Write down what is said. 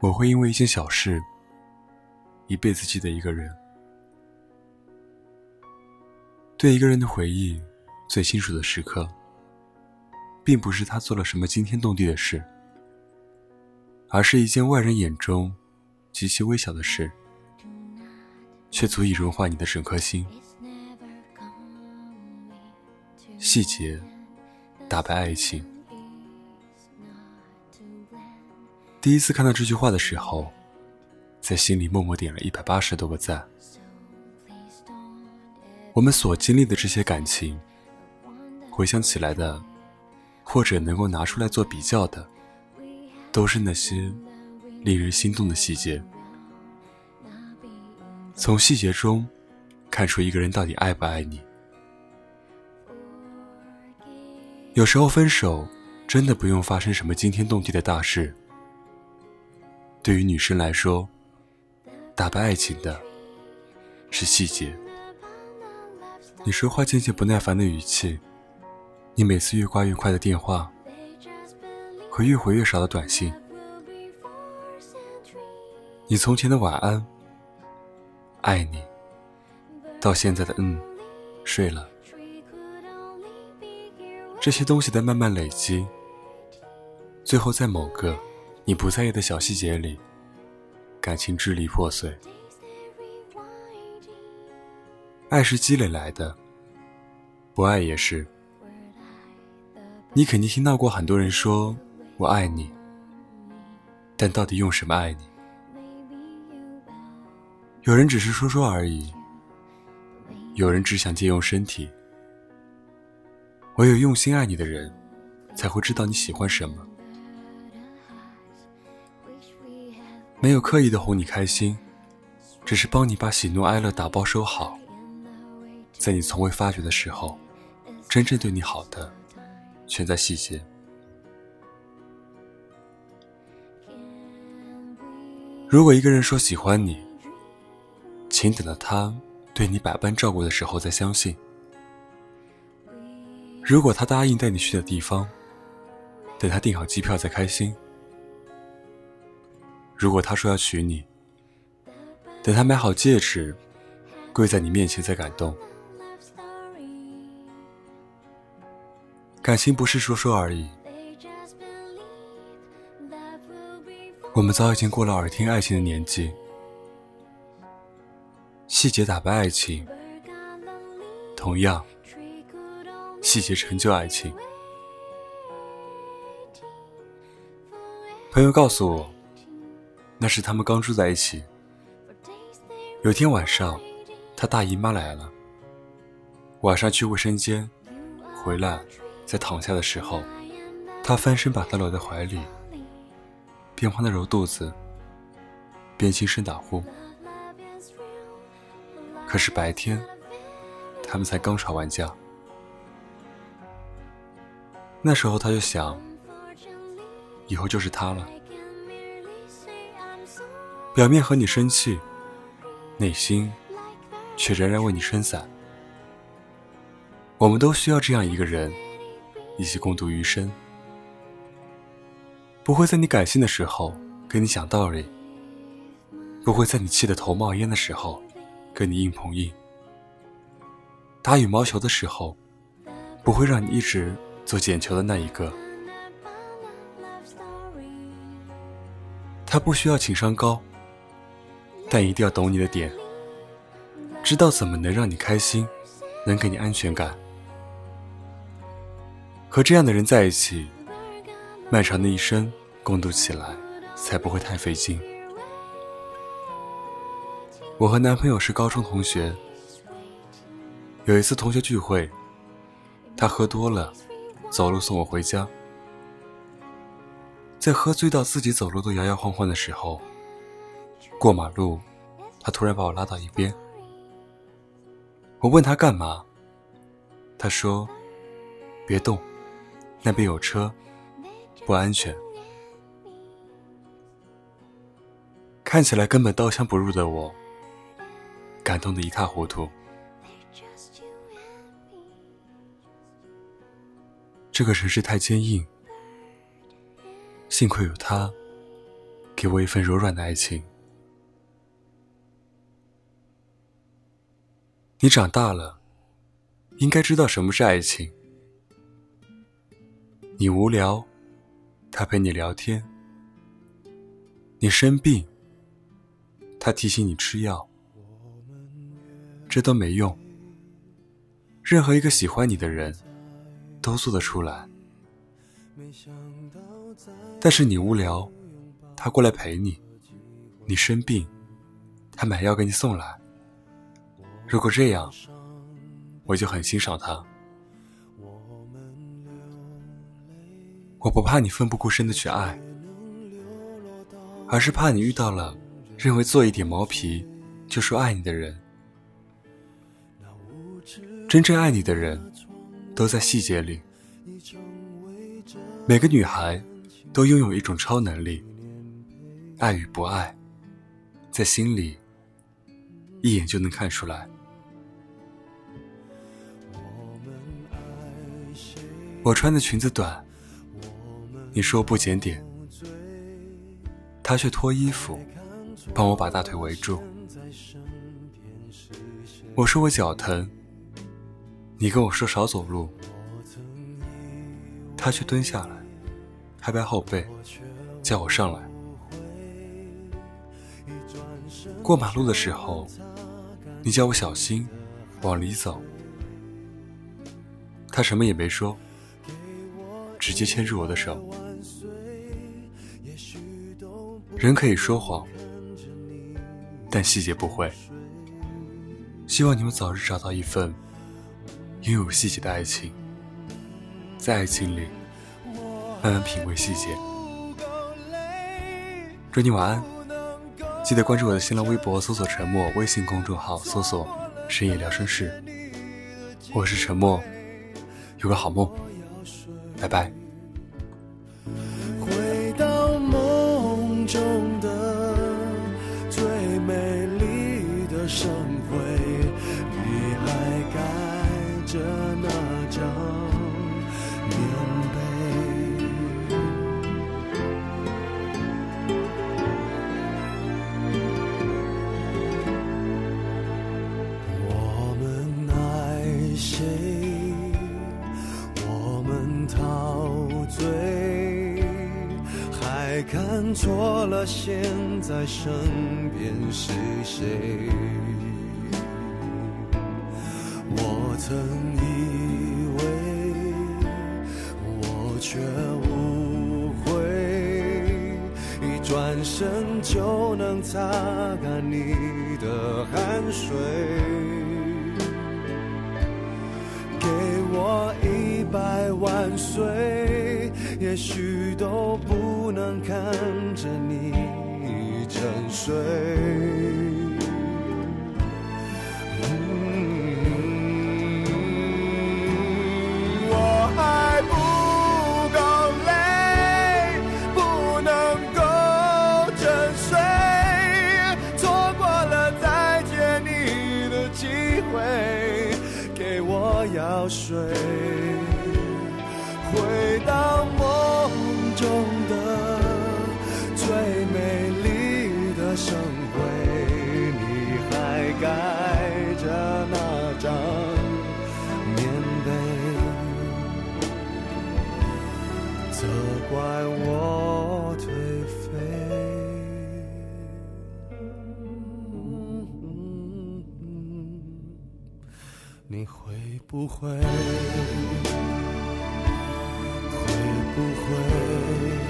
我会因为一件小事，一辈子记得一个人。对一个人的回忆，最清楚的时刻，并不是他做了什么惊天动地的事，而是一件外人眼中极其微小的事，却足以融化你的整颗心。细节打败爱情。第一次看到这句话的时候，在心里默默点了一百八十多个赞。我们所经历的这些感情，回想起来的，或者能够拿出来做比较的，都是那些令人心动的细节。从细节中看出一个人到底爱不爱你。有时候分手真的不用发生什么惊天动地的大事。对于女生来说，打败爱情的是细节。你说话渐渐不耐烦的语气，你每次越挂越快的电话，和越回越少的短信，你从前的晚安、爱你，到现在的嗯，睡了，这些东西在慢慢累积，最后在某个。你不在意的小细节里，感情支离破碎。爱是积累来的，不爱也是。你肯定听到过很多人说“我爱你”，但到底用什么爱你？有人只是说说而已，有人只想借用身体。唯有用心爱你的人，才会知道你喜欢什么。没有刻意的哄你开心，只是帮你把喜怒哀乐打包收好。在你从未发觉的时候，真正对你好的，全在细节。如果一个人说喜欢你，请等到他对你百般照顾的时候再相信。如果他答应带你去的地方，等他订好机票再开心。如果他说要娶你，等他买好戒指，跪在你面前再感动。感情不是说说而已，我们早已经过了耳听爱情的年纪。细节打败爱情，同样，细节成就爱情。朋友告诉我。那是他们刚住在一起。有天晚上，他大姨妈来了。晚上去卫生间，回来，在躺下的时候，他翻身把她搂在怀里，边帮她揉肚子，边轻声打呼。可是白天，他们才刚吵完架。那时候他就想，以后就是他了。表面和你生气，内心却仍然为你撑伞。我们都需要这样一个人，一起共度余生。不会在你感性的时候跟你讲道理，不会在你气得头冒烟的时候跟你硬碰硬。打羽毛球的时候，不会让你一直做捡球的那一个。他不需要情商高。但一定要懂你的点，知道怎么能让你开心，能给你安全感。和这样的人在一起，漫长的一生共度起来才不会太费劲。我和男朋友是高中同学，有一次同学聚会，他喝多了，走路送我回家，在喝醉到自己走路都摇摇晃晃的时候。过马路，他突然把我拉到一边。我问他干嘛，他说：“别动，那边有车，不安全。”看起来根本刀枪不入的我，感动的一塌糊涂。这个城市太坚硬，幸亏有他。给我一份柔软的爱情。你长大了，应该知道什么是爱情。你无聊，他陪你聊天；你生病，他提醒你吃药。这都没用。任何一个喜欢你的人，都做得出来。但是你无聊，他过来陪你；你生病，他买药给你送来。如果这样，我就很欣赏他。我不怕你奋不顾身的去爱，而是怕你遇到了认为做一点毛皮就说爱你的人。真正爱你的人，都在细节里。每个女孩都拥有一种超能力，爱与不爱，在心里一眼就能看出来。我穿的裙子短，你说不检点，他却脱衣服帮我把大腿围住。我说我脚疼，你跟我说少走路，他却蹲下来拍拍后背，叫我上来。过马路的时候，你叫我小心，往里走，他什么也没说。直接牵住我的手。人可以说谎，但细节不会。希望你们早日找到一份拥有细节的爱情，在爱情里慢慢品味细节。祝你晚安，记得关注我的新浪微博，搜索“沉默”，微信公众号搜索“深夜聊生事”。我是沉默，有个好梦，拜拜。中错了现在身边是谁？我曾以为，我却误会，一转身就能擦干你的汗水。给我一百万岁，也许都不能看着你沉睡。你会不会？会不会？